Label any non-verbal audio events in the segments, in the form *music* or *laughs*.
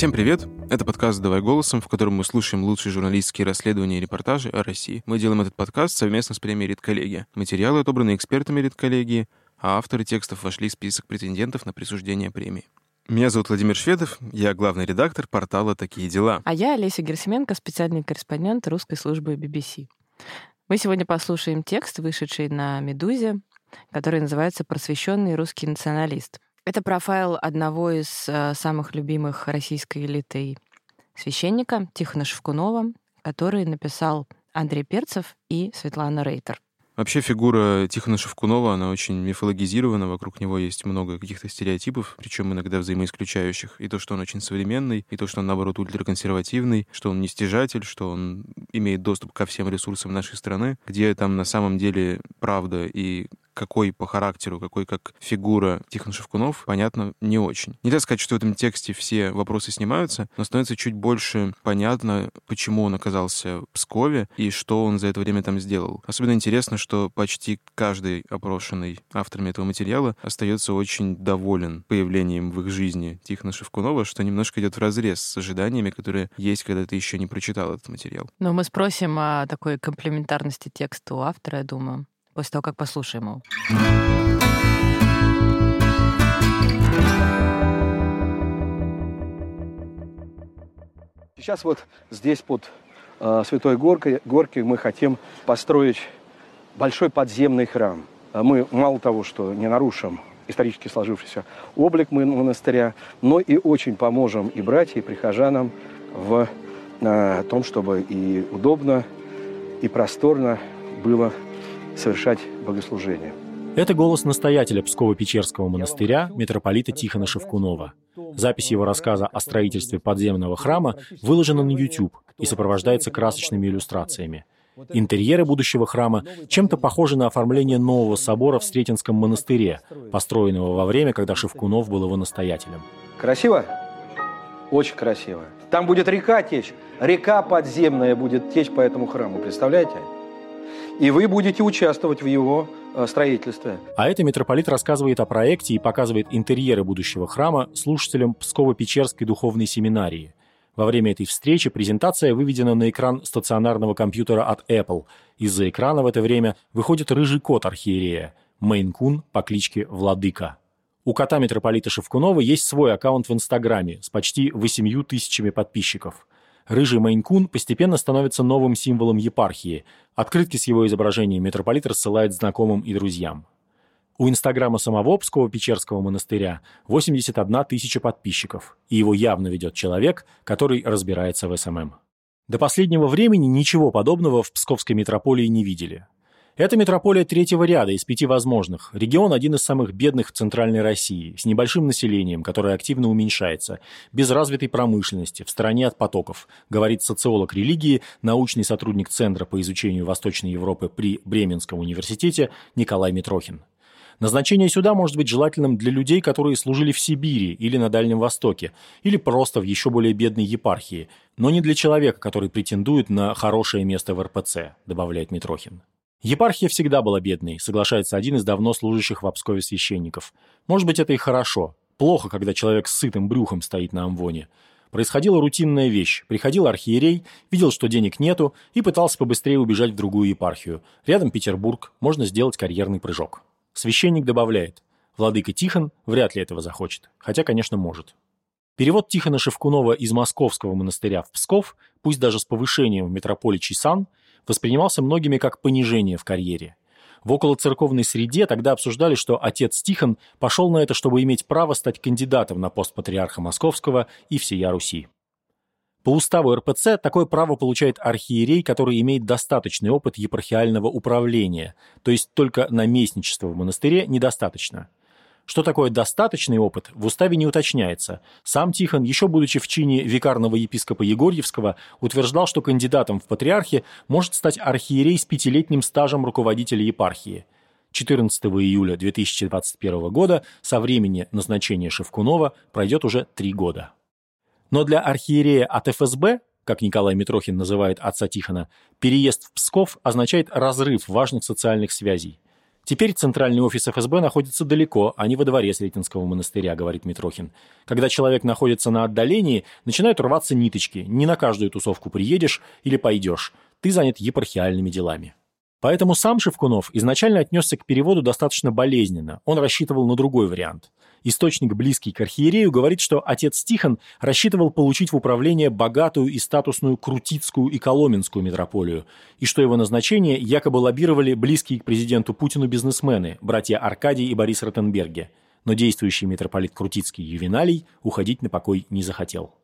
Всем привет! Это подкаст «Давай голосом», в котором мы слушаем лучшие журналистские расследования и репортажи о России. Мы делаем этот подкаст совместно с премией «Редколлегия». Материалы отобраны экспертами «Редколлегии», а авторы текстов вошли в список претендентов на присуждение премии. Меня зовут Владимир Шведов, я главный редактор портала «Такие дела». А я Олеся Герсименко, специальный корреспондент русской службы BBC. Мы сегодня послушаем текст, вышедший на «Медузе», который называется «Просвещенный русский националист». Это профайл одного из э, самых любимых российской элиты священника Тихона Шевкунова, который написал Андрей Перцев и Светлана Рейтер. Вообще фигура Тихона Шевкунова, она очень мифологизирована, вокруг него есть много каких-то стереотипов, причем иногда взаимоисключающих. И то, что он очень современный, и то, что он, наоборот, ультраконсервативный, что он не стяжатель, что он имеет доступ ко всем ресурсам нашей страны, где там на самом деле правда и какой по характеру, какой как фигура Тихон Шевкунов, понятно, не очень. Нельзя сказать, что в этом тексте все вопросы снимаются, но становится чуть больше понятно, почему он оказался в Пскове и что он за это время там сделал. Особенно интересно, что почти каждый опрошенный авторами этого материала остается очень доволен появлением в их жизни Тихона Шевкунова, что немножко идет в разрез с ожиданиями, которые есть, когда ты еще не прочитал этот материал. Но мы спросим о такой комплементарности текста у автора, я думаю после того, как послушаем его. Сейчас вот здесь под э, Святой Горкой, Горкой мы хотим построить большой подземный храм. А мы мало того, что не нарушим исторически сложившийся облик монастыря, но и очень поможем и братьям, и прихожанам в э, том, чтобы и удобно, и просторно было совершать богослужение. Это голос настоятеля Псково-Печерского монастыря, митрополита Тихона Шевкунова. Запись его рассказа о строительстве подземного храма выложена на YouTube и сопровождается красочными иллюстрациями. Интерьеры будущего храма чем-то похожи на оформление нового собора в Сретенском монастыре, построенного во время, когда Шевкунов был его настоятелем. Красиво? Очень красиво. Там будет река течь. Река подземная будет течь по этому храму, представляете? И вы будете участвовать в его э, строительстве. А это митрополит рассказывает о проекте и показывает интерьеры будущего храма слушателям Псково-Печерской духовной семинарии. Во время этой встречи презентация выведена на экран стационарного компьютера от Apple. Из-за экрана в это время выходит рыжий кот архиерея, Мейн-кун по кличке Владыка. У кота митрополита Шевкунова есть свой аккаунт в Инстаграме с почти 8 тысячами подписчиков – Рыжий Мейнкун постепенно становится новым символом епархии. Открытки с его изображением митрополит рассылает знакомым и друзьям. У инстаграма самого Псково-Печерского монастыря 81 тысяча подписчиков, и его явно ведет человек, который разбирается в SMM. До последнего времени ничего подобного в Псковской митрополии не видели. Это метрополия третьего ряда из пяти возможных. Регион один из самых бедных в Центральной России, с небольшим населением, которое активно уменьшается, без развитой промышленности, в стороне от потоков, говорит социолог религии, научный сотрудник Центра по изучению Восточной Европы при Бременском университете Николай Митрохин. Назначение сюда может быть желательным для людей, которые служили в Сибири или на Дальнем Востоке, или просто в еще более бедной епархии, но не для человека, который претендует на хорошее место в РПЦ, добавляет Митрохин. Епархия всегда была бедной, соглашается один из давно служащих в Обскове священников. Может быть, это и хорошо. Плохо, когда человек с сытым брюхом стоит на амвоне. Происходила рутинная вещь. Приходил архиерей, видел, что денег нету, и пытался побыстрее убежать в другую епархию. Рядом Петербург, можно сделать карьерный прыжок. Священник добавляет, владыка Тихон вряд ли этого захочет, хотя, конечно, может. Перевод Тихона Шевкунова из московского монастыря в Псков, пусть даже с повышением в метрополичий сан – воспринимался многими как понижение в карьере. В околоцерковной среде тогда обсуждали, что отец Тихон пошел на это, чтобы иметь право стать кандидатом на пост патриарха Московского и всея Руси. По уставу РПЦ такое право получает архиерей, который имеет достаточный опыт епархиального управления, то есть только наместничество в монастыре недостаточно – что такое достаточный опыт, в уставе не уточняется. Сам Тихон, еще будучи в чине викарного епископа Егорьевского, утверждал, что кандидатом в патриархи может стать архиерей с пятилетним стажем руководителя епархии. 14 июля 2021 года со времени назначения Шевкунова пройдет уже три года. Но для архиерея от ФСБ, как Николай Митрохин называет отца Тихона, переезд в Псков означает разрыв важных социальных связей – Теперь центральный офис ФСБ находится далеко, а не во дворе Сретенского монастыря, говорит Митрохин. Когда человек находится на отдалении, начинают рваться ниточки. Не на каждую тусовку приедешь или пойдешь. Ты занят епархиальными делами. Поэтому сам Шевкунов изначально отнесся к переводу достаточно болезненно. Он рассчитывал на другой вариант. Источник, близкий к архиерею, говорит, что отец Тихон рассчитывал получить в управление богатую и статусную Крутицкую и Коломенскую метрополию, и что его назначение якобы лоббировали близкие к президенту Путину бизнесмены, братья Аркадий и Борис Ротенберге. Но действующий митрополит Крутицкий Ювеналий уходить на покой не захотел.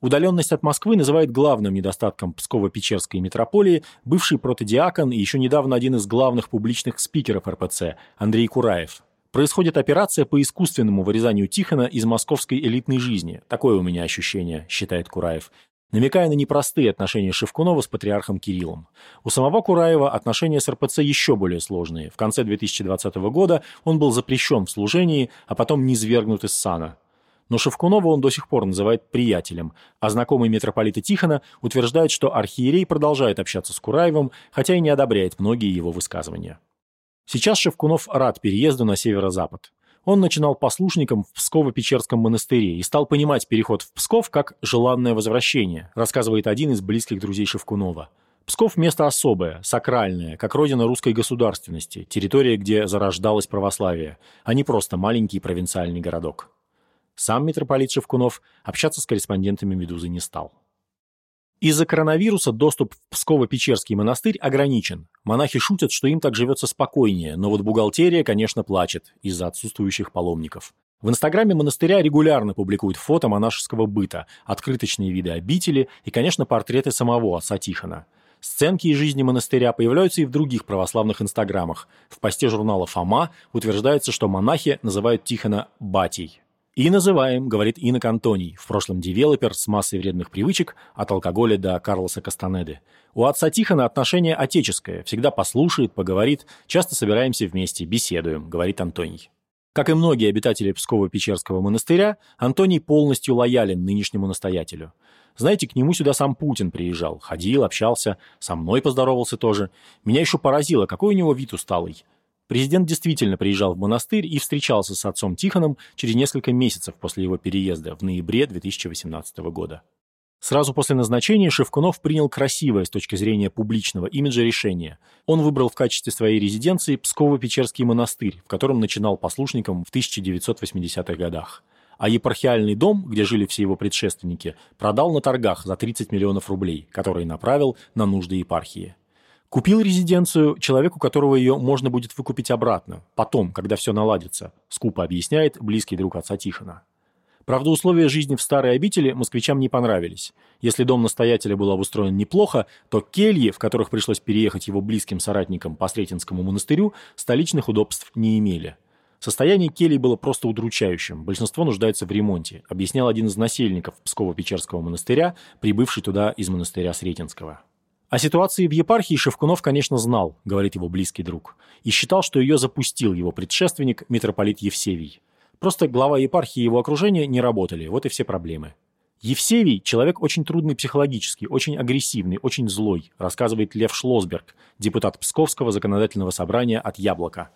Удаленность от Москвы называет главным недостатком Псково-Печерской метрополии бывший протодиакон и еще недавно один из главных публичных спикеров РПЦ Андрей Кураев – Происходит операция по искусственному вырезанию Тихона из московской элитной жизни. Такое у меня ощущение, считает Кураев намекая на непростые отношения Шевкунова с патриархом Кириллом. У самого Кураева отношения с РПЦ еще более сложные. В конце 2020 года он был запрещен в служении, а потом низвергнут из сана. Но Шевкунова он до сих пор называет приятелем, а знакомый митрополита Тихона утверждает, что архиерей продолжает общаться с Кураевым, хотя и не одобряет многие его высказывания. Сейчас Шевкунов рад переезду на северо-запад. Он начинал послушником в Псково-Печерском монастыре и стал понимать переход в Псков как желанное возвращение, рассказывает один из близких друзей Шевкунова. Псков – место особое, сакральное, как родина русской государственности, территория, где зарождалось православие, а не просто маленький провинциальный городок. Сам митрополит Шевкунов общаться с корреспондентами «Медузы» не стал. Из-за коронавируса доступ в Псково-Печерский монастырь ограничен. Монахи шутят, что им так живется спокойнее, но вот бухгалтерия, конечно, плачет из-за отсутствующих паломников. В инстаграме монастыря регулярно публикуют фото монашеского быта, открыточные виды обители и, конечно, портреты самого отца Тихона. Сценки из жизни монастыря появляются и в других православных инстаграмах. В посте журнала «Фома» утверждается, что монахи называют Тихона «батей». И называем, говорит Инок Антоний, в прошлом девелопер с массой вредных привычек от алкоголя до Карлоса Кастанеды. У отца Тихона отношение отеческое, всегда послушает, поговорит, часто собираемся вместе, беседуем, говорит Антоний. Как и многие обитатели Псково-Печерского монастыря, Антоний полностью лоялен нынешнему настоятелю. Знаете, к нему сюда сам Путин приезжал, ходил, общался, со мной поздоровался тоже. Меня еще поразило, какой у него вид усталый. Президент действительно приезжал в монастырь и встречался с отцом Тихоном через несколько месяцев после его переезда в ноябре 2018 года. Сразу после назначения Шевкунов принял красивое с точки зрения публичного имиджа решение. Он выбрал в качестве своей резиденции Псково-Печерский монастырь, в котором начинал послушником в 1980-х годах. А епархиальный дом, где жили все его предшественники, продал на торгах за 30 миллионов рублей, которые направил на нужды епархии. Купил резиденцию человек, у которого ее можно будет выкупить обратно, потом, когда все наладится, скупо объясняет близкий друг отца Тихона. Правда, условия жизни в старой обители москвичам не понравились. Если дом настоятеля был обустроен неплохо, то кельи, в которых пришлось переехать его близким соратникам по Сретенскому монастырю, столичных удобств не имели. Состояние келий было просто удручающим, большинство нуждается в ремонте, объяснял один из насельников Псково-Печерского монастыря, прибывший туда из монастыря Сретенского. О ситуации в епархии Шевкунов, конечно, знал, говорит его близкий друг, и считал, что ее запустил его предшественник, митрополит Евсевий. Просто глава епархии и его окружения не работали, вот и все проблемы. Евсевий – человек очень трудный психологически, очень агрессивный, очень злой, рассказывает Лев Шлосберг, депутат Псковского законодательного собрания от «Яблока».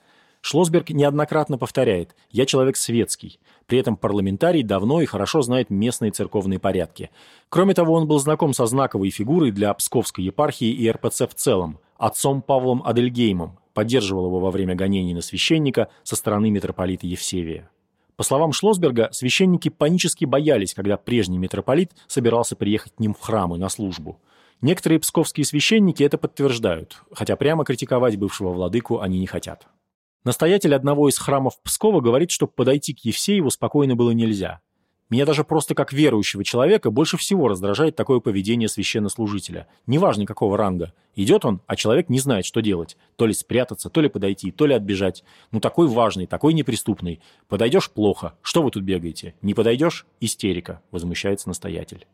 Шлосберг неоднократно повторяет «я человек светский». При этом парламентарий давно и хорошо знает местные церковные порядки. Кроме того, он был знаком со знаковой фигурой для Псковской епархии и РПЦ в целом – отцом Павлом Адельгеймом, поддерживал его во время гонений на священника со стороны митрополита Евсевия. По словам Шлосберга, священники панически боялись, когда прежний митрополит собирался приехать к ним в храмы на службу. Некоторые псковские священники это подтверждают, хотя прямо критиковать бывшего владыку они не хотят. Настоятель одного из храмов Пскова говорит, что подойти к Евсееву спокойно было нельзя. Меня даже просто как верующего человека больше всего раздражает такое поведение священнослужителя. Неважно какого ранга. Идет он, а человек не знает, что делать. То ли спрятаться, то ли подойти, то ли отбежать. Ну такой важный, такой неприступный. Подойдешь – плохо. Что вы тут бегаете? Не подойдешь – истерика, возмущается настоятель.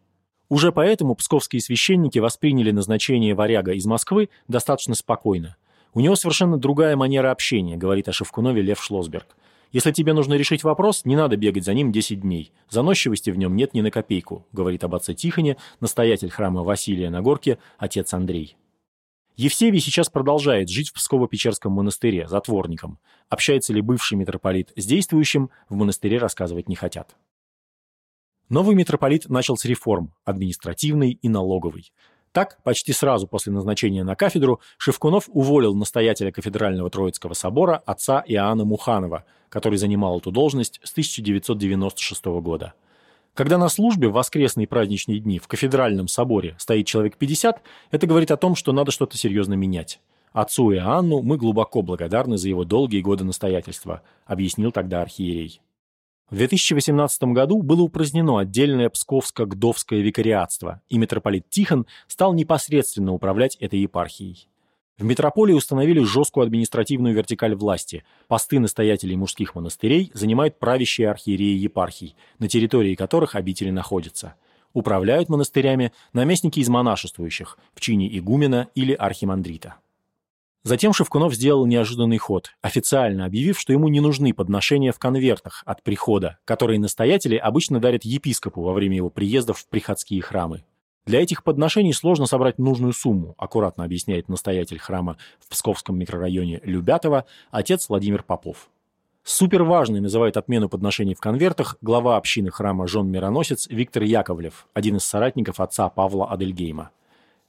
Уже поэтому псковские священники восприняли назначение варяга из Москвы достаточно спокойно. У него совершенно другая манера общения, говорит о Шевкунове Лев Шлосберг. Если тебе нужно решить вопрос, не надо бегать за ним 10 дней. Заносчивости в нем нет ни на копейку, говорит об отце Тихоне, настоятель храма Василия на горке, отец Андрей. Евсевий сейчас продолжает жить в Псково-Печерском монастыре, затворником. Общается ли бывший митрополит с действующим, в монастыре рассказывать не хотят. Новый митрополит начал с реформ – административной и налоговой. Так, почти сразу после назначения на кафедру Шевкунов уволил настоятеля кафедрального Троицкого собора отца Иоанна Муханова, который занимал эту должность с 1996 года. Когда на службе в воскресные праздничные дни в кафедральном соборе стоит человек 50, это говорит о том, что надо что-то серьезно менять. Отцу Иоанну мы глубоко благодарны за его долгие годы настоятельства, объяснил тогда архиерей. В 2018 году было упразднено отдельное Псковско-Гдовское викариатство, и митрополит Тихон стал непосредственно управлять этой епархией. В метрополии установили жесткую административную вертикаль власти. Посты настоятелей мужских монастырей занимают правящие архиереи епархий, на территории которых обители находятся. Управляют монастырями наместники из монашествующих в чине игумена или архимандрита. Затем Шевкунов сделал неожиданный ход, официально объявив, что ему не нужны подношения в конвертах от прихода, которые настоятели обычно дарят епископу во время его приездов в приходские храмы. Для этих подношений сложно собрать нужную сумму, аккуратно объясняет настоятель храма в Псковском микрорайоне Любятово, отец Владимир Попов. Суперважной называет отмену подношений в конвертах глава общины храма Жон-Мироносец Виктор Яковлев, один из соратников отца Павла Адельгейма.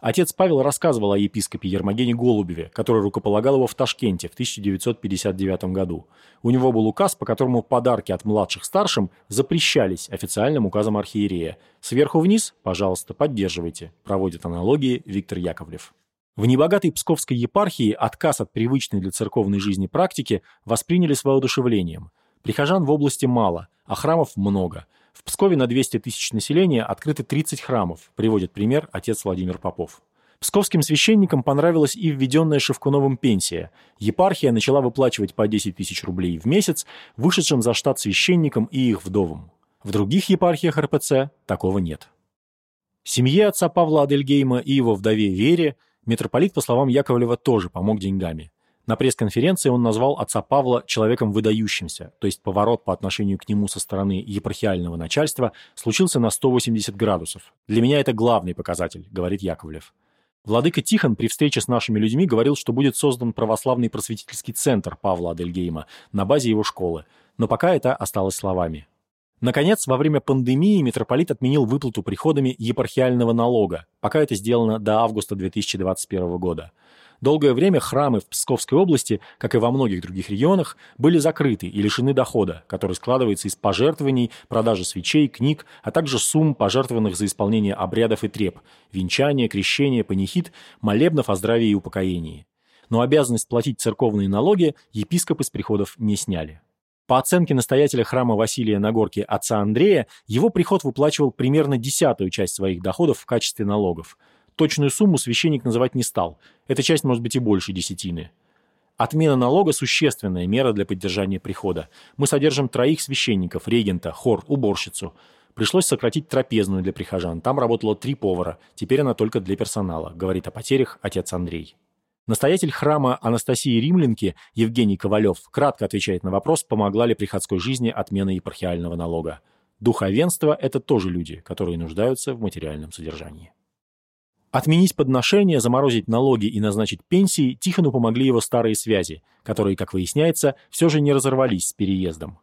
Отец Павел рассказывал о епископе Ермогене Голубеве, который рукополагал его в Ташкенте в 1959 году. У него был указ, по которому подарки от младших старшим запрещались официальным указом архиерея. Сверху вниз, пожалуйста, поддерживайте, проводит аналогии Виктор Яковлев. В небогатой Псковской епархии отказ от привычной для церковной жизни практики восприняли с воодушевлением. Прихожан в области мало, а храмов много – в Пскове на 200 тысяч населения открыты 30 храмов, приводит пример отец Владимир Попов. Псковским священникам понравилась и введенная Шевкуновым пенсия. Епархия начала выплачивать по 10 тысяч рублей в месяц вышедшим за штат священникам и их вдовам. В других епархиях РПЦ такого нет. Семье отца Павла Адельгейма и его вдове Вере митрополит, по словам Яковлева, тоже помог деньгами. На пресс-конференции он назвал отца Павла человеком выдающимся, то есть поворот по отношению к нему со стороны епархиального начальства случился на 180 градусов. «Для меня это главный показатель», — говорит Яковлев. Владыка Тихон при встрече с нашими людьми говорил, что будет создан православный просветительский центр Павла Адельгейма на базе его школы, но пока это осталось словами. Наконец, во время пандемии митрополит отменил выплату приходами епархиального налога, пока это сделано до августа 2021 года. Долгое время храмы в Псковской области, как и во многих других регионах, были закрыты и лишены дохода, который складывается из пожертвований, продажи свечей, книг, а также сумм, пожертвованных за исполнение обрядов и треп – венчания, крещения, панихид, молебнов о здравии и упокоении. Но обязанность платить церковные налоги епископы с приходов не сняли. По оценке настоятеля храма Василия на горке отца Андрея, его приход выплачивал примерно десятую часть своих доходов в качестве налогов – Точную сумму священник называть не стал. Эта часть может быть и больше десятины. Отмена налога – существенная мера для поддержания прихода. Мы содержим троих священников, регента, хор, уборщицу. Пришлось сократить трапезную для прихожан. Там работало три повара. Теперь она только для персонала, говорит о потерях отец Андрей. Настоятель храма Анастасии Римлянки Евгений Ковалев кратко отвечает на вопрос, помогла ли приходской жизни отмена епархиального налога. Духовенство – это тоже люди, которые нуждаются в материальном содержании. Отменить подношения, заморозить налоги и назначить пенсии Тихону помогли его старые связи, которые, как выясняется, все же не разорвались с переездом.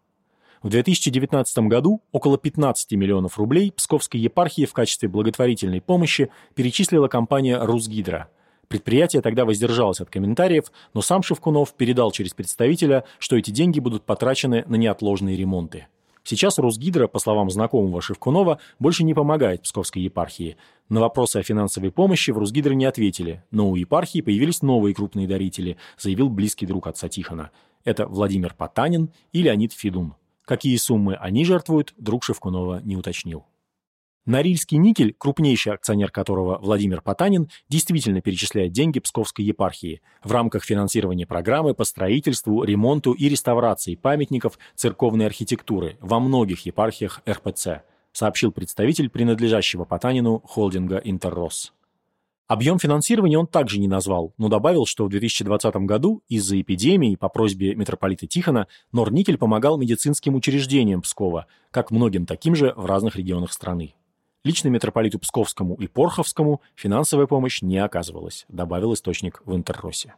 В 2019 году около 15 миллионов рублей Псковской епархии в качестве благотворительной помощи перечислила компания «Русгидро». Предприятие тогда воздержалось от комментариев, но сам Шевкунов передал через представителя, что эти деньги будут потрачены на неотложные ремонты. Сейчас Росгидро, по словам знакомого Шевкунова, больше не помогает Псковской епархии. На вопросы о финансовой помощи в Росгидро не ответили, но у епархии появились новые крупные дарители, заявил близкий друг отца Тихона. Это Владимир Потанин и Леонид Федун. Какие суммы они жертвуют, друг Шевкунова не уточнил. Норильский никель, крупнейший акционер которого Владимир Потанин, действительно перечисляет деньги Псковской епархии в рамках финансирования программы по строительству, ремонту и реставрации памятников церковной архитектуры во многих епархиях РПЦ, сообщил представитель принадлежащего Потанину холдинга «Интеррос». Объем финансирования он также не назвал, но добавил, что в 2020 году из-за эпидемии по просьбе митрополита Тихона Норникель помогал медицинским учреждениям Пскова, как многим таким же в разных регионах страны. Лично митрополиту Псковскому и Порховскому финансовая помощь не оказывалась, добавил источник в Интерросе.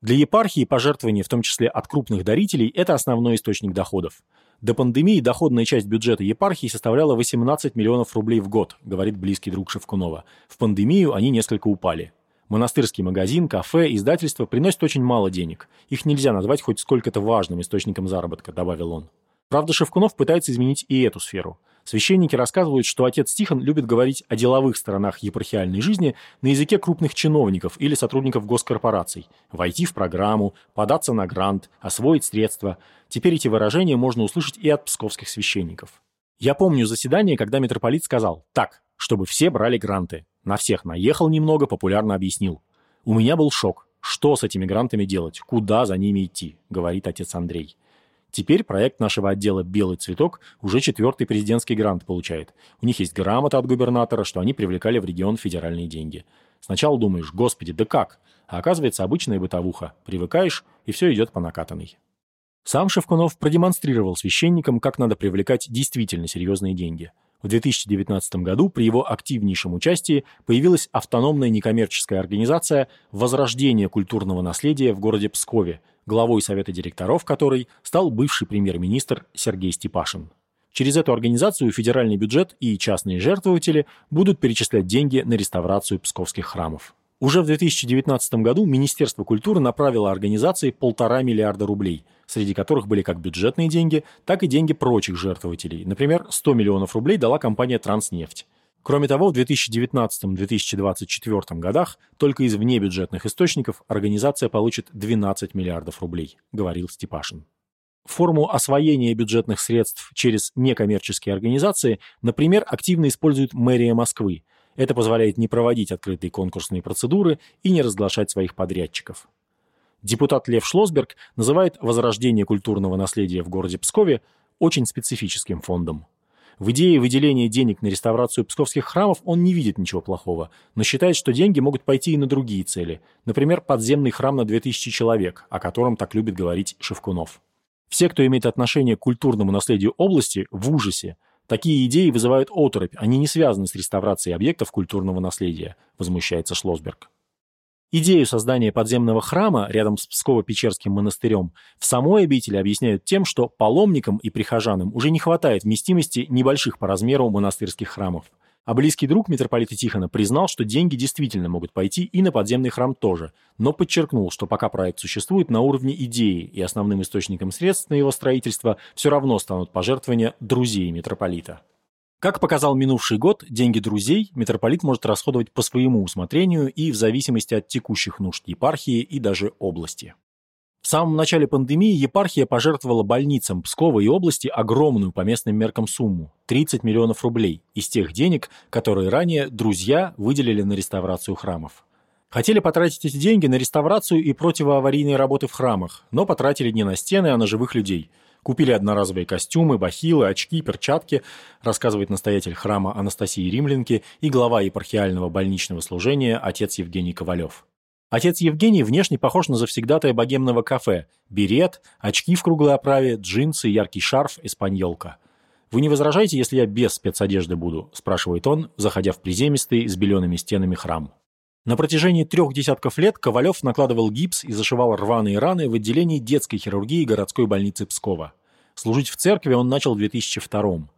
Для епархии пожертвования, в том числе от крупных дарителей, это основной источник доходов. До пандемии доходная часть бюджета епархии составляла 18 миллионов рублей в год, говорит близкий друг Шевкунова. В пандемию они несколько упали. Монастырский магазин, кафе, издательство приносят очень мало денег. Их нельзя назвать хоть сколько-то важным источником заработка, добавил он. Правда, Шевкунов пытается изменить и эту сферу. Священники рассказывают, что отец Тихон любит говорить о деловых сторонах епархиальной жизни на языке крупных чиновников или сотрудников госкорпораций. Войти в программу, податься на грант, освоить средства. Теперь эти выражения можно услышать и от псковских священников. Я помню заседание, когда митрополит сказал «Так, чтобы все брали гранты». На всех наехал немного, популярно объяснил. У меня был шок. Что с этими грантами делать? Куда за ними идти? Говорит отец Андрей. Теперь проект нашего отдела «Белый цветок» уже четвертый президентский грант получает. У них есть грамота от губернатора, что они привлекали в регион федеральные деньги. Сначала думаешь, господи, да как? А оказывается, обычная бытовуха. Привыкаешь, и все идет по накатанной. Сам Шевкунов продемонстрировал священникам, как надо привлекать действительно серьезные деньги. В 2019 году при его активнейшем участии появилась автономная некоммерческая организация «Возрождение культурного наследия» в городе Пскове – главой совета директоров которой стал бывший премьер-министр Сергей Степашин. Через эту организацию федеральный бюджет и частные жертвователи будут перечислять деньги на реставрацию псковских храмов. Уже в 2019 году Министерство культуры направило организации полтора миллиарда рублей, среди которых были как бюджетные деньги, так и деньги прочих жертвователей. Например, 100 миллионов рублей дала компания «Транснефть». Кроме того, в 2019-2024 годах только из внебюджетных источников организация получит 12 миллиардов рублей, говорил Степашин. Форму освоения бюджетных средств через некоммерческие организации, например, активно использует мэрия Москвы. Это позволяет не проводить открытые конкурсные процедуры и не разглашать своих подрядчиков. Депутат Лев Шлосберг называет возрождение культурного наследия в городе Пскове очень специфическим фондом. В идее выделения денег на реставрацию псковских храмов он не видит ничего плохого, но считает, что деньги могут пойти и на другие цели. Например, подземный храм на 2000 человек, о котором так любит говорить Шевкунов. Все, кто имеет отношение к культурному наследию области, в ужасе. Такие идеи вызывают оторопь, они не связаны с реставрацией объектов культурного наследия, возмущается Шлосберг. Идею создания подземного храма рядом с Псково-Печерским монастырем в самой обители объясняют тем, что паломникам и прихожанам уже не хватает вместимости небольших по размеру монастырских храмов. А близкий друг митрополита Тихона признал, что деньги действительно могут пойти и на подземный храм тоже, но подчеркнул, что пока проект существует на уровне идеи и основным источником средств на его строительство все равно станут пожертвования друзей митрополита. Как показал минувший год, деньги друзей митрополит может расходовать по своему усмотрению и в зависимости от текущих нужд епархии и даже области. В самом начале пандемии епархия пожертвовала больницам Пскова и области огромную по местным меркам сумму – 30 миллионов рублей из тех денег, которые ранее друзья выделили на реставрацию храмов. Хотели потратить эти деньги на реставрацию и противоаварийные работы в храмах, но потратили не на стены, а на живых людей – Купили одноразовые костюмы, бахилы, очки, перчатки, рассказывает настоятель храма Анастасии Римлянки и глава епархиального больничного служения отец Евгений Ковалев. Отец Евгений внешне похож на завсегдатая богемного кафе. Берет, очки в круглой оправе, джинсы, яркий шарф, испаньолка. «Вы не возражаете, если я без спецодежды буду?» – спрашивает он, заходя в приземистый с белеными стенами храм. На протяжении трех десятков лет Ковалев накладывал гипс и зашивал рваные раны в отделении детской хирургии городской больницы Пскова. Служить в церкви он начал в 2002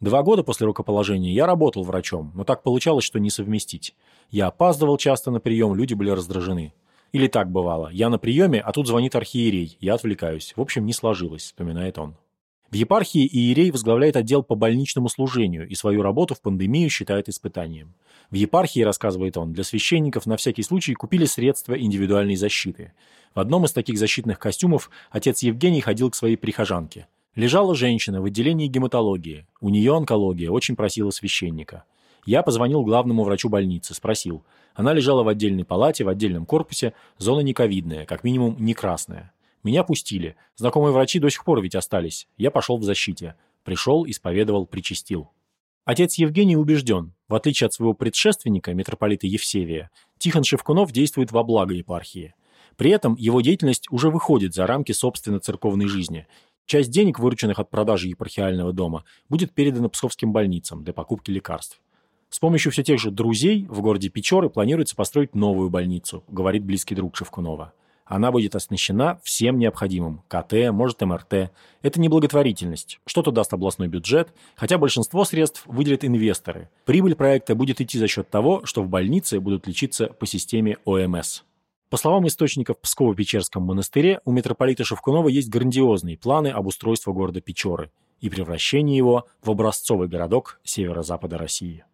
Два года после рукоположения я работал врачом, но так получалось, что не совместить. Я опаздывал часто на прием, люди были раздражены. Или так бывало. Я на приеме, а тут звонит архиерей. Я отвлекаюсь. В общем, не сложилось, вспоминает он. В епархии иерей возглавляет отдел по больничному служению и свою работу в пандемию считает испытанием. В епархии, рассказывает он, для священников на всякий случай купили средства индивидуальной защиты. В одном из таких защитных костюмов отец Евгений ходил к своей прихожанке. Лежала женщина в отделении гематологии. У нее онкология, очень просила священника. Я позвонил главному врачу больницы, спросил. Она лежала в отдельной палате, в отдельном корпусе, зона не ковидная, как минимум не красная. Меня пустили. Знакомые врачи до сих пор ведь остались. Я пошел в защите. Пришел, исповедовал, причастил. Отец Евгений убежден, в отличие от своего предшественника, митрополита Евсевия, Тихон Шевкунов действует во благо епархии. При этом его деятельность уже выходит за рамки собственно церковной жизни. Часть денег, вырученных от продажи епархиального дома, будет передана псковским больницам для покупки лекарств. С помощью все тех же друзей в городе Печоры планируется построить новую больницу, говорит близкий друг Шевкунова. Она будет оснащена всем необходимым. КТ, может МРТ. Это не благотворительность. Что-то даст областной бюджет, хотя большинство средств выделят инвесторы. Прибыль проекта будет идти за счет того, что в больнице будут лечиться по системе ОМС. По словам источников в Псково-Печерском монастыре, у митрополита Шевкунова есть грандиозные планы об устройстве города Печоры и превращении его в образцовый городок северо-запада России.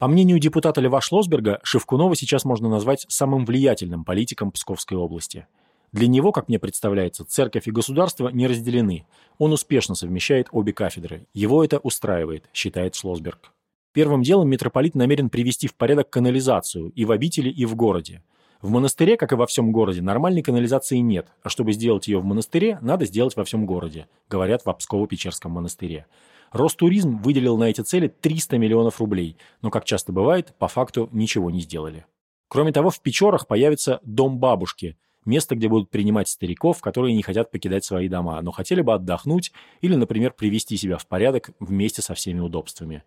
По мнению депутата Льва Шлосберга, Шевкунова сейчас можно назвать самым влиятельным политиком Псковской области. Для него, как мне представляется, церковь и государство не разделены. Он успешно совмещает обе кафедры. Его это устраивает, считает Шлосберг. Первым делом митрополит намерен привести в порядок канализацию и в обители, и в городе. В монастыре, как и во всем городе, нормальной канализации нет, а чтобы сделать ее в монастыре, надо сделать во всем городе, говорят в Псково-Печерском монастыре. Ростуризм выделил на эти цели 300 миллионов рублей, но, как часто бывает, по факту ничего не сделали. Кроме того, в Печорах появится дом бабушки, место, где будут принимать стариков, которые не хотят покидать свои дома, но хотели бы отдохнуть или, например, привести себя в порядок вместе со всеми удобствами.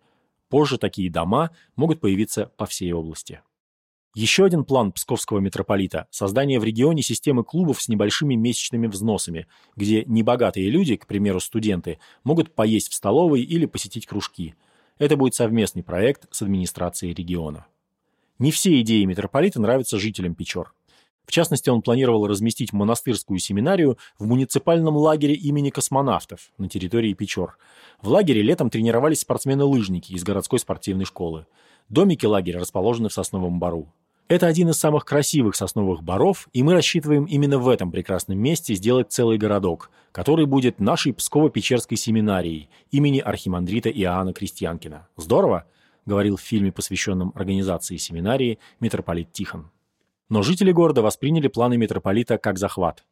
Позже такие дома могут появиться по всей области. Еще один план псковского митрополита – создание в регионе системы клубов с небольшими месячными взносами, где небогатые люди, к примеру, студенты, могут поесть в столовой или посетить кружки. Это будет совместный проект с администрацией региона. Не все идеи митрополита нравятся жителям Печор. В частности, он планировал разместить монастырскую семинарию в муниципальном лагере имени космонавтов на территории Печор. В лагере летом тренировались спортсмены-лыжники из городской спортивной школы. Домики лагеря расположены в Сосновом Бару. Это один из самых красивых сосновых боров, и мы рассчитываем именно в этом прекрасном месте сделать целый городок, который будет нашей Псково-Печерской семинарией имени архимандрита Иоанна Крестьянкина. Здорово? говорил в фильме, посвященном организации семинарии, митрополит Тихон. Но жители города восприняли планы митрополита как захват.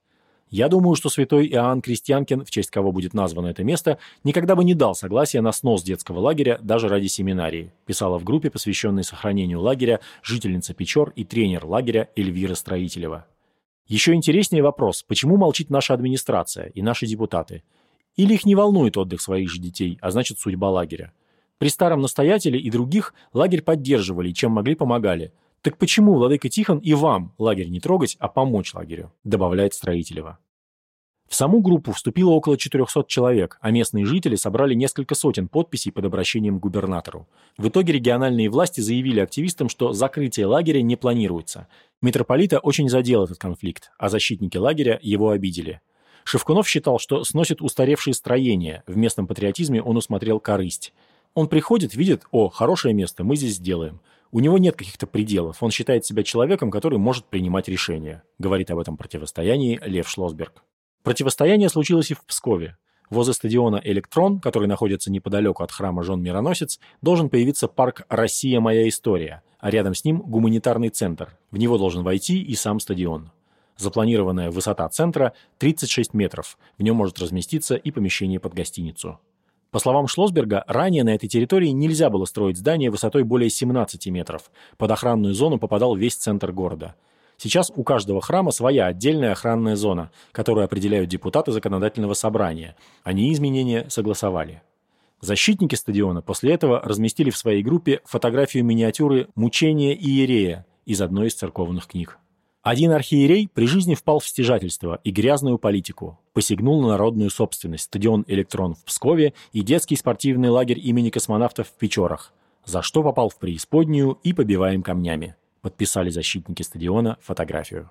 Я думаю, что святой Иоанн Крестьянкин, в честь кого будет названо это место, никогда бы не дал согласия на снос детского лагеря даже ради семинарии, писала в группе, посвященной сохранению лагеря, жительница Печор и тренер лагеря Эльвира Строителева. Еще интереснее вопрос, почему молчит наша администрация и наши депутаты? Или их не волнует отдых своих же детей, а значит судьба лагеря? При старом настоятеле и других лагерь поддерживали чем могли помогали. Так почему, владыка Тихон, и вам лагерь не трогать, а помочь лагерю? Добавляет Строителева. В саму группу вступило около 400 человек, а местные жители собрали несколько сотен подписей под обращением к губернатору. В итоге региональные власти заявили активистам, что закрытие лагеря не планируется. Митрополита очень задел этот конфликт, а защитники лагеря его обидели. Шевкунов считал, что сносит устаревшие строения, в местном патриотизме он усмотрел корысть. Он приходит, видит, о, хорошее место, мы здесь сделаем. У него нет каких-то пределов, он считает себя человеком, который может принимать решения, говорит об этом противостоянии Лев Шлосберг. Противостояние случилось и в Пскове. Возле стадиона «Электрон», который находится неподалеку от храма Жен Мироносец, должен появиться парк «Россия. Моя история», а рядом с ним гуманитарный центр. В него должен войти и сам стадион. Запланированная высота центра 36 метров. В нем может разместиться и помещение под гостиницу. По словам Шлосберга, ранее на этой территории нельзя было строить здание высотой более 17 метров. Под охранную зону попадал весь центр города. Сейчас у каждого храма своя отдельная охранная зона, которую определяют депутаты законодательного собрания. Они изменения согласовали. Защитники стадиона после этого разместили в своей группе фотографию миниатюры «Мучение Иерея» из одной из церковных книг. Один архиерей при жизни впал в стяжательство и грязную политику, посягнул на народную собственность, стадион «Электрон» в Пскове и детский спортивный лагерь имени космонавтов в Печорах, за что попал в преисподнюю и побиваем камнями. Подписали защитники стадиона фотографию.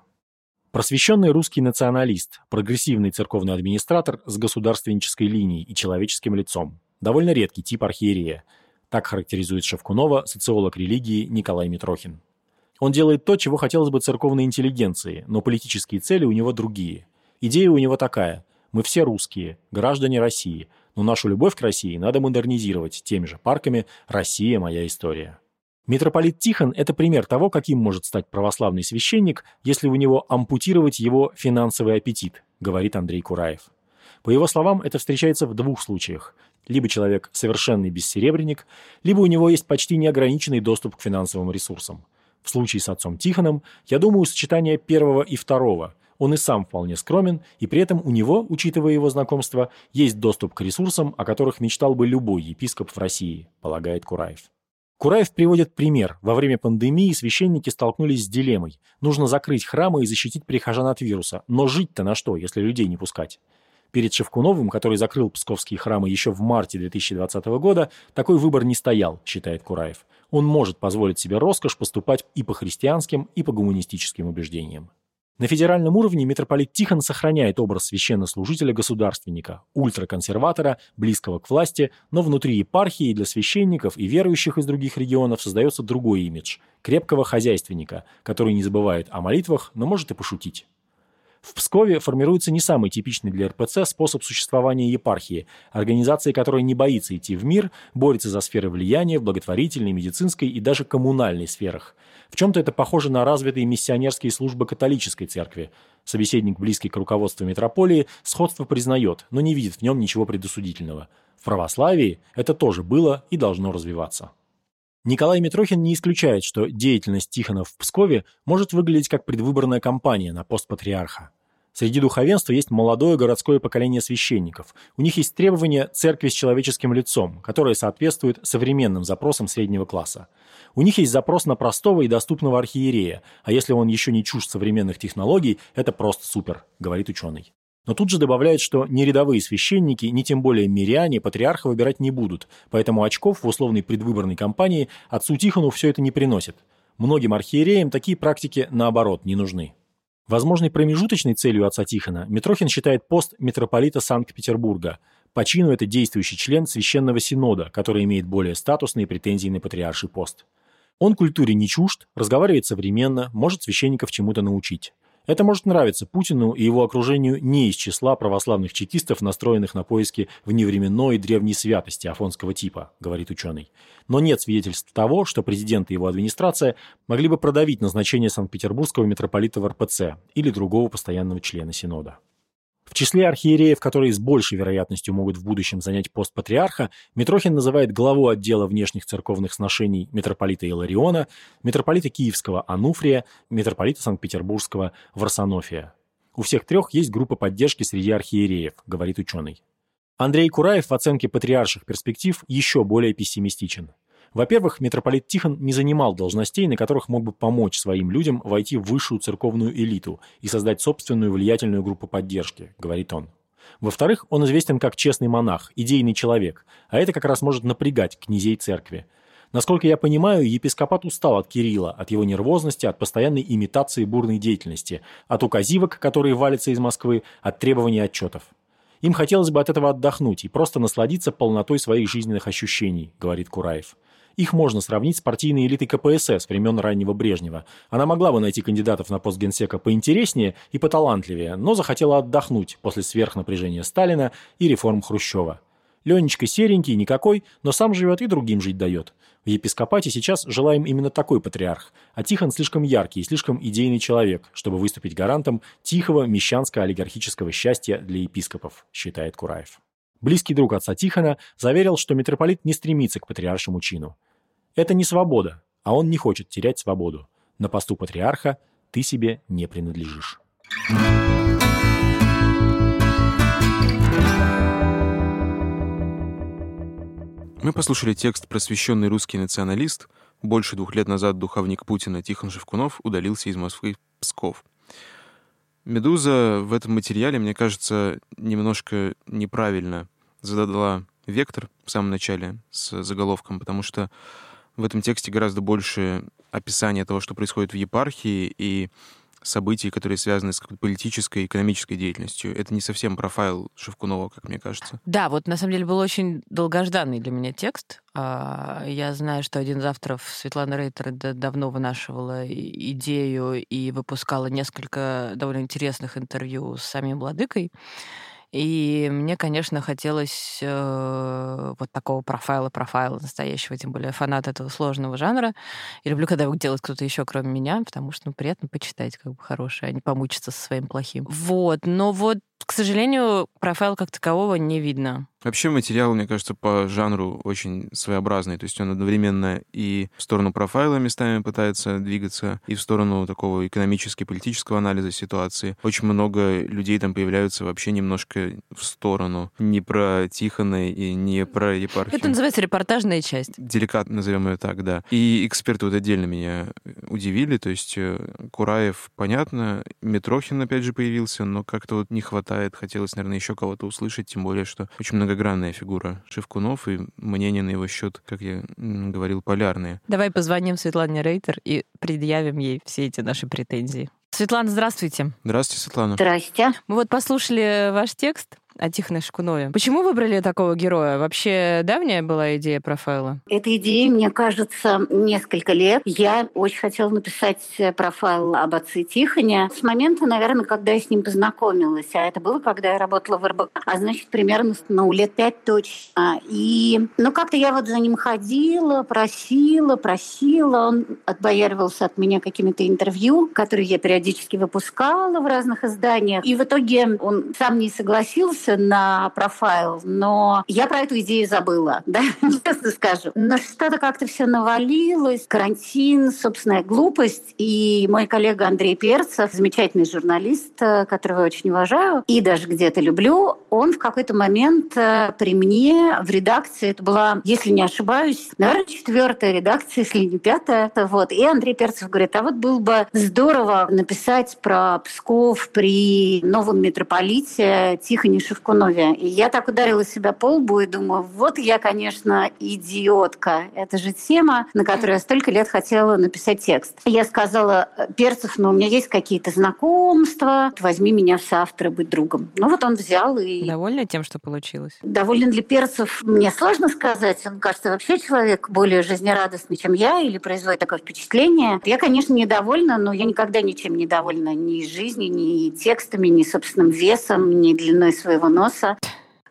Просвещенный русский националист, прогрессивный церковный администратор с государственнической линией и человеческим лицом. Довольно редкий тип архиерея. Так характеризует Шевкунова социолог религии Николай Митрохин. Он делает то, чего хотелось бы церковной интеллигенции, но политические цели у него другие. Идея у него такая. Мы все русские, граждане России, но нашу любовь к России надо модернизировать теми же парками «Россия – моя история». Митрополит Тихон – это пример того, каким может стать православный священник, если у него ампутировать его финансовый аппетит, говорит Андрей Кураев. По его словам, это встречается в двух случаях. Либо человек совершенный бессеребренник, либо у него есть почти неограниченный доступ к финансовым ресурсам. В случае с отцом Тихоном, я думаю, сочетание первого и второго. Он и сам вполне скромен, и при этом у него, учитывая его знакомство, есть доступ к ресурсам, о которых мечтал бы любой епископ в России, полагает Кураев. Кураев приводит пример. Во время пандемии священники столкнулись с дилеммой. Нужно закрыть храмы и защитить прихожан от вируса. Но жить-то на что, если людей не пускать? Перед Шевкуновым, который закрыл псковские храмы еще в марте 2020 года, такой выбор не стоял, считает Кураев. Он может позволить себе роскошь поступать и по христианским, и по гуманистическим убеждениям. На федеральном уровне митрополит Тихон сохраняет образ священнослужителя-государственника, ультраконсерватора, близкого к власти, но внутри епархии для священников и верующих из других регионов создается другой имидж – крепкого хозяйственника, который не забывает о молитвах, но может и пошутить. В Пскове формируется не самый типичный для РПЦ способ существования епархии, организации, которая не боится идти в мир, борется за сферы влияния в благотворительной, медицинской и даже коммунальной сферах. В чем-то это похоже на развитые миссионерские службы католической церкви. Собеседник, близкий к руководству метрополии, сходство признает, но не видит в нем ничего предосудительного. В православии это тоже было и должно развиваться. Николай Митрохин не исключает, что деятельность Тихона в Пскове может выглядеть как предвыборная кампания на пост патриарха. Среди духовенства есть молодое городское поколение священников. У них есть требования церкви с человеческим лицом, которые соответствуют современным запросам среднего класса. У них есть запрос на простого и доступного архиерея, а если он еще не чужд современных технологий, это просто супер, говорит ученый. Но тут же добавляет, что ни рядовые священники, ни тем более миряне патриарха выбирать не будут, поэтому очков в условной предвыборной кампании отцу Тихону все это не приносит. Многим архиереям такие практики, наоборот, не нужны. Возможной промежуточной целью отца Тихона Митрохин считает пост митрополита Санкт-Петербурга. По чину это действующий член Священного Синода, который имеет более статусные претензии на патриарший пост. Он культуре не чужд, разговаривает современно, может священников чему-то научить. Это может нравиться Путину и его окружению не из числа православных чекистов, настроенных на поиски вневременной древней святости афонского типа, говорит ученый. Но нет свидетельств того, что президент и его администрация могли бы продавить назначение Санкт-Петербургского митрополита в РПЦ или другого постоянного члена Синода. В числе архиереев, которые с большей вероятностью могут в будущем занять пост патриарха, Митрохин называет главу отдела внешних церковных сношений митрополита Илариона, митрополита Киевского Ануфрия, митрополита Санкт-Петербургского Варсонофия. У всех трех есть группа поддержки среди архиереев, говорит ученый. Андрей Кураев в оценке патриарших перспектив еще более пессимистичен. Во-первых, митрополит Тихон не занимал должностей, на которых мог бы помочь своим людям войти в высшую церковную элиту и создать собственную влиятельную группу поддержки, говорит он. Во-вторых, он известен как честный монах, идейный человек, а это как раз может напрягать князей церкви. Насколько я понимаю, епископат устал от Кирилла, от его нервозности, от постоянной имитации бурной деятельности, от указивок, которые валятся из Москвы, от требований отчетов. Им хотелось бы от этого отдохнуть и просто насладиться полнотой своих жизненных ощущений, говорит Кураев. Их можно сравнить с партийной элитой КПСС времен раннего Брежнева. Она могла бы найти кандидатов на пост генсека поинтереснее и поталантливее, но захотела отдохнуть после сверхнапряжения Сталина и реформ Хрущева. Ленечка серенький, никакой, но сам живет и другим жить дает. В епископате сейчас желаем именно такой патриарх, а Тихон слишком яркий и слишком идейный человек, чтобы выступить гарантом тихого мещанско-олигархического счастья для епископов, считает Кураев. Близкий друг отца Тихона заверил, что митрополит не стремится к патриаршему чину. Это не свобода, а он не хочет терять свободу. На посту патриарха ты себе не принадлежишь. Мы послушали текст «Просвещенный русский националист». Больше двух лет назад духовник Путина Тихон Шевкунов удалился из Москвы в Псков. «Медуза» в этом материале, мне кажется, немножко неправильно задала вектор в самом начале с заголовком, потому что в этом тексте гораздо больше описания того, что происходит в епархии, и событий, которые связаны с политической и экономической деятельностью. Это не совсем профайл Шевкунова, как мне кажется. Да, вот на самом деле был очень долгожданный для меня текст. А, я знаю, что один из авторов, Светлана Рейтер, давно вынашивала идею и выпускала несколько довольно интересных интервью с самим Владыкой. И мне, конечно, хотелось э, вот такого профайла, профайла настоящего, тем более фанат этого сложного жанра. И люблю, когда его делает кто-то еще, кроме меня, потому что ну, приятно почитать как бы хорошее, а не помучиться со своим плохим. Вот, но вот к сожалению, профайл как такового не видно. Вообще материал, мне кажется, по жанру очень своеобразный. То есть он одновременно и в сторону профайла местами пытается двигаться, и в сторону такого экономически-политического анализа ситуации. Очень много людей там появляются вообще немножко в сторону. Не про Тихона и не про епархию. Это называется репортажная часть. Деликатно назовем ее так, да. И эксперты вот отдельно меня удивили. То есть э, Кураев, понятно, Митрохин опять же появился, но как-то вот не хватает. Хотелось, наверное, еще кого-то услышать, тем более, что очень много многогранная фигура Шевкунов, и мнения на его счет, как я говорил, полярные. Давай позвоним Светлане Рейтер и предъявим ей все эти наши претензии. Светлана, здравствуйте. Здравствуйте, Светлана. Здрасте. Мы вот послушали ваш текст, о Тихоне Шкунове. Почему выбрали такого героя? Вообще давняя была идея профайла? Эта идея, мне кажется, несколько лет. Я очень хотела написать профайл об отце Тихоне с момента, наверное, когда я с ним познакомилась. А это было, когда я работала в РБК. А значит, примерно ну, лет пять точно. И ну как-то я вот за ним ходила, просила, просила. Он отбояривался от меня какими-то интервью, которые я периодически выпускала в разных изданиях. И в итоге он сам не согласился подписался на профайл, но я про эту идею забыла, *laughs* да, честно скажу. Но что-то как-то все навалилось, карантин, собственная глупость. И мой коллега Андрей Перцев, замечательный журналист, э, которого я очень уважаю и даже где-то люблю, он в какой-то момент э, при мне в редакции, это была, если не ошибаюсь, наверное, четвертая редакция, если не пятая, вот. И Андрей Перцев говорит, а вот было бы здорово написать про Псков при новом митрополите Тихоне Шевкунове. И я так ударила себя по лбу и думаю, вот я, конечно, идиотка. Это же тема, на которую я столько лет хотела написать текст. Я сказала, Перцев, ну, у меня есть какие-то знакомства, возьми меня в соавторы быть другом. Ну, вот он взял и... Довольна тем, что получилось? Доволен ли Перцев, мне сложно сказать. Он, кажется, вообще человек более жизнерадостный, чем я, или производит такое впечатление. Я, конечно, недовольна, но я никогда ничем не довольна. Ни жизнью, ни текстами, ни собственным весом, ни длиной своего своего носа.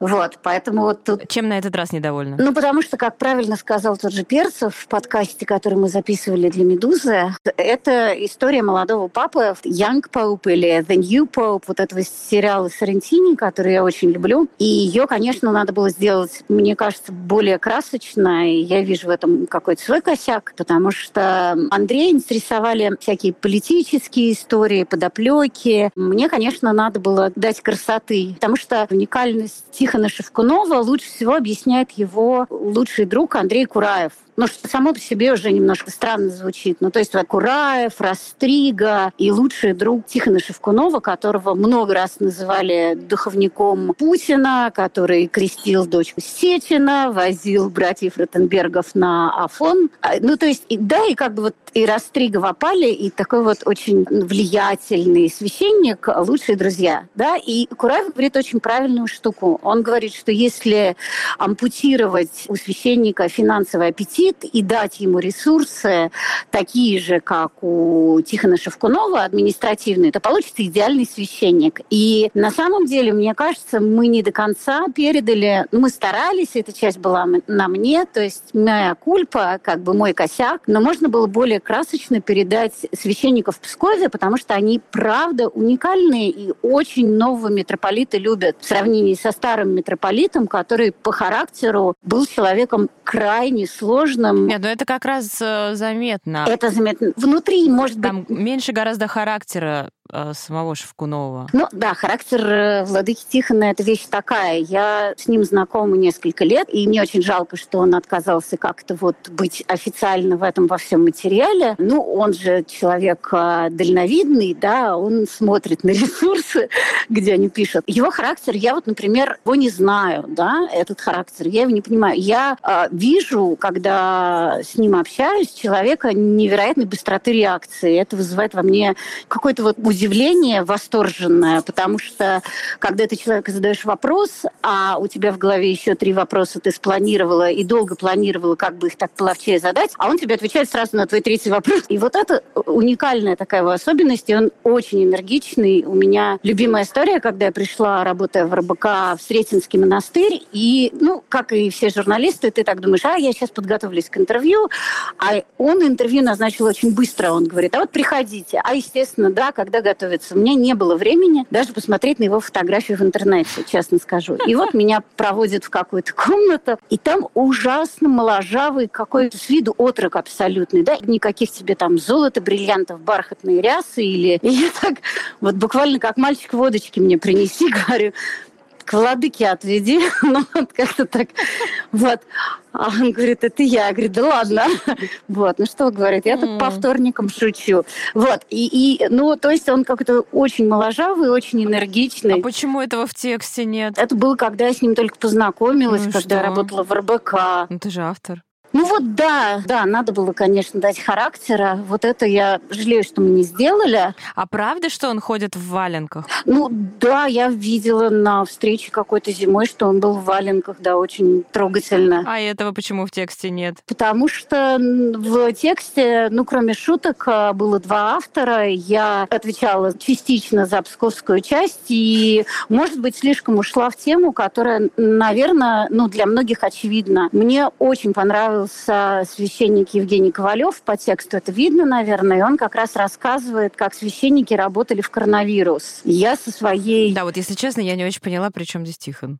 Вот, поэтому вот тут... Чем на этот раз недовольна? Ну, потому что, как правильно сказал тот же Перцев в подкасте, который мы записывали для «Медузы», это история молодого папы, Young Pope или The New Pope, вот этого сериала Сарентини, который я очень люблю. И ее, конечно, надо было сделать, мне кажется, более красочно, и я вижу в этом какой-то свой косяк, потому что Андрея интересовали всякие политические истории, подоплеки. Мне, конечно, надо было дать красоты, потому что уникальность Тихона Шевкунова лучше всего объясняет его лучший друг Андрей Кураев – ну, что само по себе уже немножко странно звучит. Ну, то есть вот Кураев, Растрига и лучший друг Тихона Шевкунова, которого много раз называли духовником Путина, который крестил дочку Сечина, возил братьев Ротенбергов на Афон. А, ну, то есть, да, и как бы вот и Растрига в опале, и такой вот очень влиятельный священник, лучшие друзья, да, и Кураев говорит очень правильную штуку. Он говорит, что если ампутировать у священника финансовый аппетит, аппетит и дать ему ресурсы такие же, как у Тихона Шевкунова, административные, то получится идеальный священник. И на самом деле, мне кажется, мы не до конца передали, ну, мы старались, эта часть была на мне, то есть моя кульпа, как бы мой косяк, но можно было более красочно передать священников в Пскове, потому что они, правда, уникальные и очень нового митрополита любят в сравнении со старым митрополитом, который по характеру был человеком крайне сложным, сложным. Нет, но ну это как раз э, заметно. Это заметно. Внутри, может Там быть... меньше гораздо характера самого Шевкунова. Ну да, характер э, Владыки Тихона – это вещь такая. Я с ним знакома несколько лет, и мне очень жалко, что он отказался как-то вот быть официально в этом во всем материале. Ну, он же человек э, дальновидный, да, он смотрит на *laughs* ресурсы, где они пишут. Его характер, я вот, например, его не знаю, да, этот характер, я его не понимаю. Я э, вижу, когда с ним общаюсь, человека невероятной быстроты реакции. Это вызывает во мне какой-то вот удивление восторженное, потому что когда ты человеку задаешь вопрос, а у тебя в голове еще три вопроса ты спланировала и долго планировала, как бы их так половчее задать, а он тебе отвечает сразу на твой третий вопрос. И вот это уникальная такая его особенность, и он очень энергичный. У меня любимая история, когда я пришла, работая в РБК, в Сретенский монастырь, и, ну, как и все журналисты, ты так думаешь, а, я сейчас подготовлюсь к интервью, а он интервью назначил очень быстро, он говорит, а вот приходите. А, естественно, да, когда готовиться. У меня не было времени даже посмотреть на его фотографию в интернете, честно скажу. И вот меня проводят в какую-то комнату, и там ужасно моложавый какой-то с виду отрок абсолютный, да, никаких тебе там золота, бриллиантов, бархатные рясы или... И *laughs* я так вот буквально как мальчик водочки мне принеси, *laughs* говорю, к владыке отведи. *laughs* ну, вот как-то так. Вот. А он говорит, это я. Я говорю, да ладно. *laughs* вот, ну что говорит, я тут по вторникам шучу. Вот, и, и, ну, то есть он как-то очень моложавый, очень энергичный. А почему этого в тексте нет? Это было, когда я с ним только познакомилась, ну, когда что? я работала в РБК. Ну, ты же автор. Ну вот да, да, надо было, конечно, дать характера. Вот это я жалею, что мы не сделали. А правда, что он ходит в валенках? Ну да, я видела на встрече какой-то зимой, что он был в валенках, да, очень трогательно. А этого почему в тексте нет? Потому что в тексте, ну кроме шуток, а, было два автора. Я отвечала частично за псковскую часть и, может быть, слишком ушла в тему, которая, наверное, ну для многих очевидна. Мне очень понравилось понравился священник Евгений Ковалев по тексту, это видно, наверное, и он как раз рассказывает, как священники работали в коронавирус. Я со своей... Да, вот если честно, я не очень поняла, при чем здесь Тихон.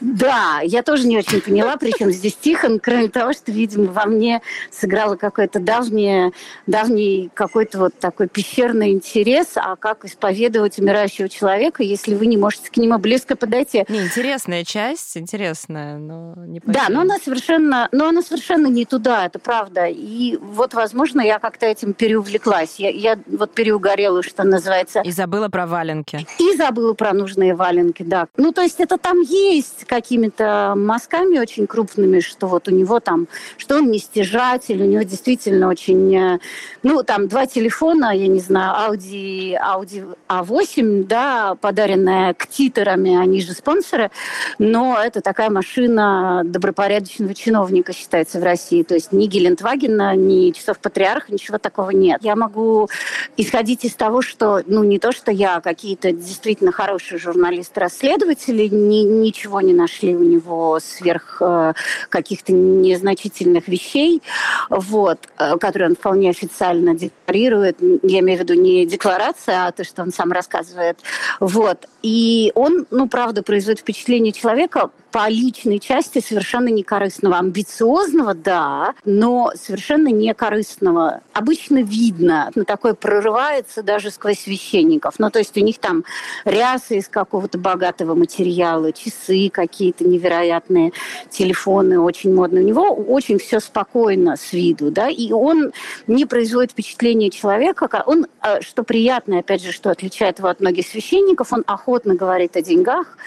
Да, я тоже не очень поняла, при чем здесь Тихон, кроме того, что, видимо, во мне сыграло какой-то давний, давний какой-то вот такой пещерный интерес, а как исповедовать умирающего человека, если вы не можете к нему близко подойти. Не, интересная часть, интересная, но не Да, но она совершенно, но она она совершенно не туда, это правда. И вот, возможно, я как-то этим переувлеклась. Я, я вот переугорела, что называется. И забыла про валенки. И забыла про нужные валенки, да. Ну, то есть это там есть какими-то мазками очень крупными, что вот у него там, что он не стяжатель, у него действительно очень, э, ну, там два телефона, я не знаю, Audi, Audi A8, да, подаренная к титерами, они же спонсоры, но это такая машина добропорядочного чиновника, считается в России. То есть ни Гелендвагена, ни часов патриарха, ничего такого нет. Я могу исходить из того, что, ну, не то, что я, какие-то действительно хорошие журналисты-расследователи ни, ничего не нашли у него сверх э, каких-то незначительных вещей, вот, э, которые он вполне официально декларирует. Я имею в виду не декларация, а то, что он сам рассказывает. Вот. И он, ну, правда, производит впечатление человека по личной части совершенно некорыстного, амбициозного, да, но совершенно некорыстного. Обычно видно, на такое прорывается даже сквозь священников. Ну, то есть у них там рясы из какого-то богатого материала, часы какие-то невероятные, телефоны очень модные. У него очень все спокойно с виду, да, и он не производит впечатление человека, он, э, что приятно, опять же, что отличает его от многих священников, он охотно говорит о деньгах,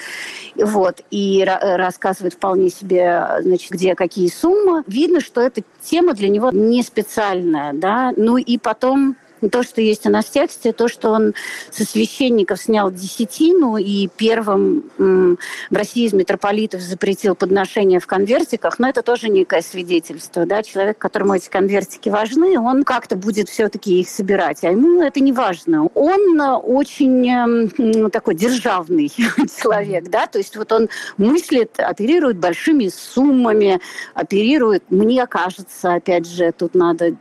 вот, и рассказывает вполне себе, значит, где какие суммы. Видно, что эта тема для него не специальная, да. Ну и потом то, что есть у нас в тексте, то, что он со священников снял десятину и первым в России из митрополитов запретил подношение в конвертиках, но это тоже некое свидетельство. Да? Человек, которому эти конвертики важны, он как-то будет все-таки их собирать, а ему это не важно. Он очень эм, такой державный *laughs* человек, да, то есть вот он мыслит, оперирует большими суммами, оперирует, мне кажется, опять же, тут надо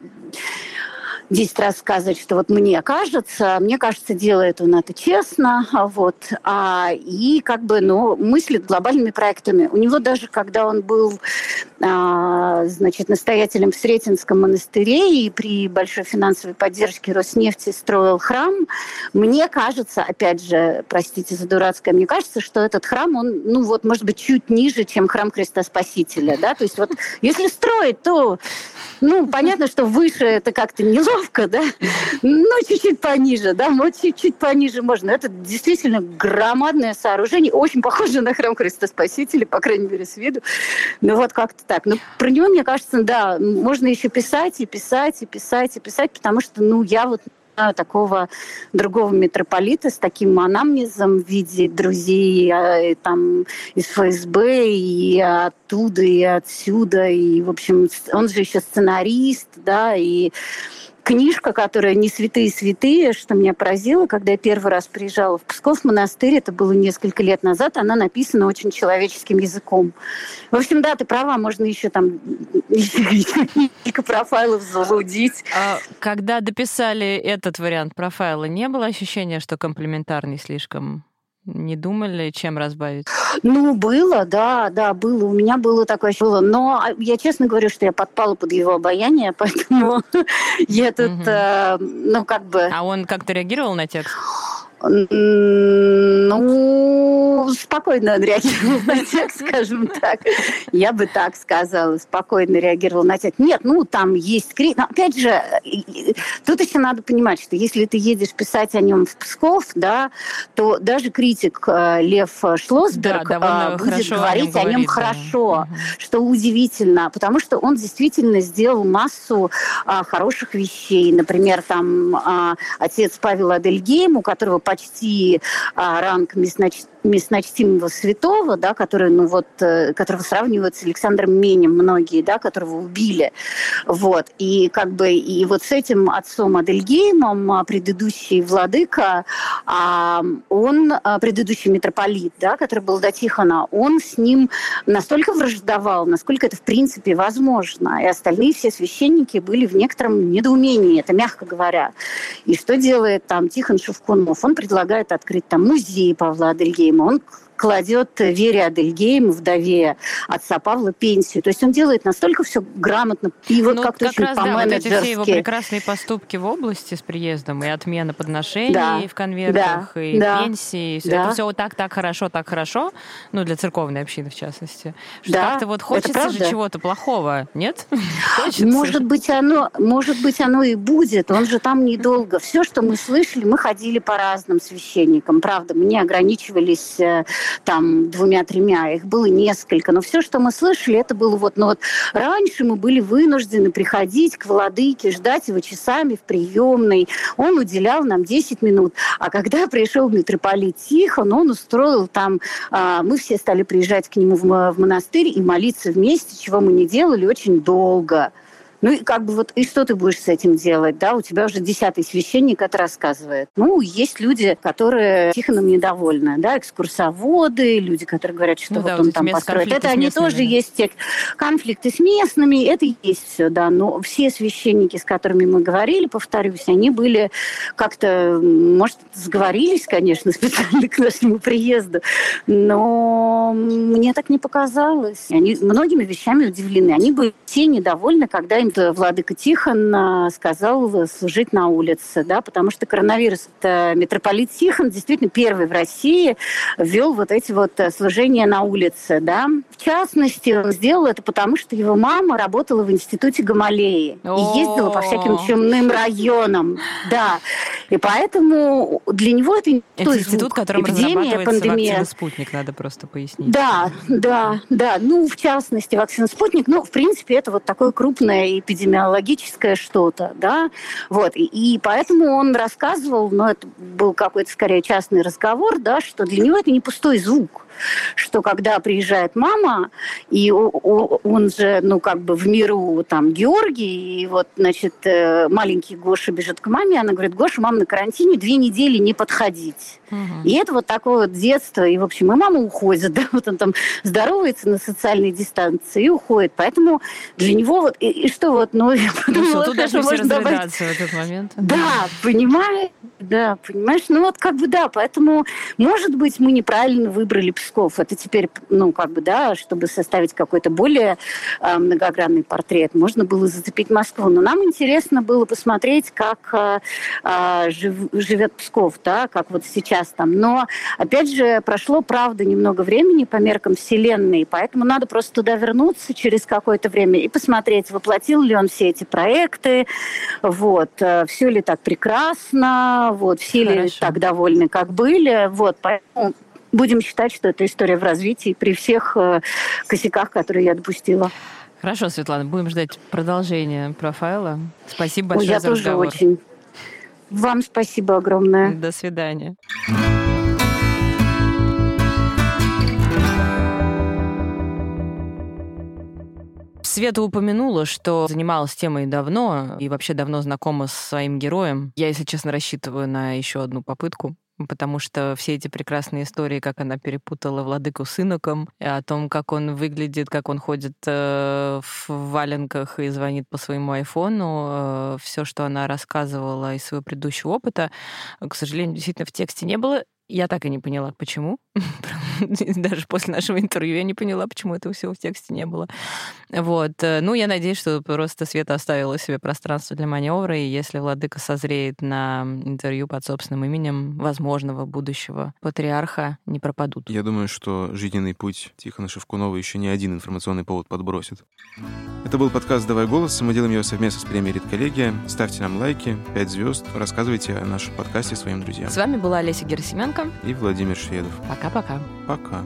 10 раз сказать, что вот мне кажется, мне кажется, делает он это честно, вот, а, и как бы, ну, мыслит глобальными проектами. У него даже, когда он был, а, значит, настоятелем в Сретенском монастыре и при большой финансовой поддержке Роснефти строил храм, мне кажется, опять же, простите за дурацкое, мне кажется, что этот храм, он, ну, вот, может быть, чуть ниже, чем храм Христа Спасителя, да, то есть вот, если строить, то, ну, понятно, что выше это как-то неловко, *laughs* неловко, да? Ну, чуть-чуть пониже, да, вот чуть-чуть пониже можно. Это действительно громадное сооружение, очень похоже на храм Христа Спасителя, по крайней мере, с виду. Ну, вот как-то так. Но про него, мне кажется, да, можно еще писать и писать и писать и писать, потому что, ну, я вот такого другого митрополита с таким анамнезом в виде друзей а, там из ФСБ и оттуда, и отсюда. И, в общем, он же еще сценарист, да, и книжка, которая «Не святые святые», что меня поразило, когда я первый раз приезжала в Псков монастырь, это было несколько лет назад, она написана очень человеческим языком. В общем, да, ты права, можно еще там несколько профайлов залудить. А когда дописали этот вариант профайла, не было ощущения, что комплементарный слишком не думали, чем разбавить? Ну, было, да, да, было. У меня было такое было. Но я честно говорю, что я подпала под его обаяние, *laughs* поэтому я тут, э, ну, как бы... А он как-то реагировал на текст? Ну, спокойно реагировал на текст, скажем так. Я бы так сказала, спокойно реагировал на текст. Нет, ну, там есть крик. Но, опять же, тут еще надо понимать, что если ты едешь писать о нем в Псков, да, то даже критик э, Лев Шлосберг да, э, будет говорить о нем, хорошо, да. что удивительно, потому что он действительно сделал массу а, хороших вещей. Например, там а, отец Павел Адельгейм, у которого почти а, ранг местночтимого святого, да, который, ну вот, э, которого сравнивают с Александром Менем многие, да, которого убили. Вот. И как бы и вот с этим отцом Адельгеймом а, предыдущий владыка, а, он, а, предыдущий митрополит, да, который был до Тихона, он с ним настолько враждовал, насколько это в принципе возможно. И остальные все священники были в некотором недоумении, это мягко говоря. И что делает там Тихон Шевкунов? Он предлагает открыть там музей Павла Адельгейма. Он кладет Вере Адельгейм, вдове отца Павла, пенсию. То есть он делает настолько все грамотно и вот ну, как-то как очень раз, да, вот эти все его прекрасные поступки в области с приездом, и отмена подношений да, в конвертах, да, и да, пенсии, и все. Да. это все вот так, так хорошо, так хорошо, ну, для церковной общины, в частности. Что да, как-то вот хочется же чего-то плохого, нет? *laughs* Может быть, оно, может быть, оно и будет. Он же там недолго. Все, что мы слышали, мы ходили по разным священникам. Правда, мы не ограничивались э, там двумя-тремя, их было несколько. Но все, что мы слышали, это было вот, ну вот раньше мы были вынуждены приходить к владыке, ждать его часами в приемной. Он уделял нам 10 минут. А когда *laughs* пришел митрополит Тихон, он устроил там, а, мы все стали приезжать к нему в, в монастырь и молиться вместе, чего мы не делали очень долго. Ну и как бы вот, и что ты будешь с этим делать, да? У тебя уже десятый священник это рассказывает. Ну, есть люди, которые Тихоном недовольны, да, экскурсоводы, люди, которые говорят, что ну, вот да, он там построит. Это они тоже да. есть те конфликты с местными, это есть все, да. Но все священники, с которыми мы говорили, повторюсь, они были как-то, может, сговорились, конечно, *laughs* специально к нашему приезду, но мне так не показалось. Они многими вещами удивлены. Они были все недовольны, когда им владыка Тихон а, сказал служить на улице, да, потому что коронавирус, это митрополит Тихон действительно первый в России ввел вот эти вот э, служения на улице, да. В частности, он сделал это потому, что его мама работала в институте Гамалеи и ездила по всяким чумным районам, да. И поэтому для него это не это институт, которым эпидемия, пандемия. спутник, надо просто пояснить. Да, да, да. Ну, в частности, вакцина спутник. Ну, в принципе, это вот такое крупное эпидемиологическое что-то, да, вот, и, и поэтому он рассказывал, но это был какой-то скорее частный разговор, да, что для него это не пустой звук, что когда приезжает мама, и он же, ну, как бы в миру там Георгий, и вот, значит, э, маленький Гоша бежит к маме, она говорит, Гоша, мама на карантине, две недели не подходить. Угу. И это вот такое вот детство, и, в общем, и мама уходит, *laughs* да, вот он там здоровается на социальной дистанции и уходит. Поэтому для него вот, и, и что вот, ну, *laughs* я подумала, ну, тут даже можно добавить... в этот момент. Да, понимаешь, да, понимаешь, ну вот как бы да, поэтому, может быть, мы неправильно выбрали Псков. Это теперь, ну, как бы, да, чтобы составить какой-то более э, многогранный портрет, можно было зацепить Москву. Но нам интересно было посмотреть, как э, э, жив, живет Псков, да, как вот сейчас там. Но, опять же, прошло, правда, немного времени по меркам Вселенной, поэтому надо просто туда вернуться через какое-то время и посмотреть, воплотил ли он все эти проекты, вот, э, все ли так прекрасно, вот, все Хорошо. ли так довольны, как были, вот, поэтому будем считать, что это история в развитии при всех э, косяках, которые я допустила. Хорошо, Светлана, будем ждать продолжения профайла. Спасибо большое Ой, я за тоже разговор. очень. Вам спасибо огромное. До свидания. Света упомянула, что занималась темой давно и вообще давно знакома с своим героем. Я, если честно, рассчитываю на еще одну попытку потому что все эти прекрасные истории, как она перепутала владыку с иноком, о том, как он выглядит, как он ходит э, в валенках и звонит по своему айфону, э, все, что она рассказывала из своего предыдущего опыта, к сожалению, действительно в тексте не было. Я так и не поняла, почему. *laughs* Даже после нашего интервью я не поняла, почему этого всего в тексте не было. Вот. Ну, я надеюсь, что просто Света оставила себе пространство для маневра, и если Владыка созреет на интервью под собственным именем возможного будущего патриарха, не пропадут. Я думаю, что жизненный путь Тихона Шевкунова еще не один информационный повод подбросит. Это был подкаст «Давай голос». Мы делаем его совместно с премией «Редколлегия». Ставьте нам лайки, 5 звезд, рассказывайте о нашем подкасте своим друзьям. С вами была Олеся Герасименко и Владимир Шведов. Пока-пока. Пока.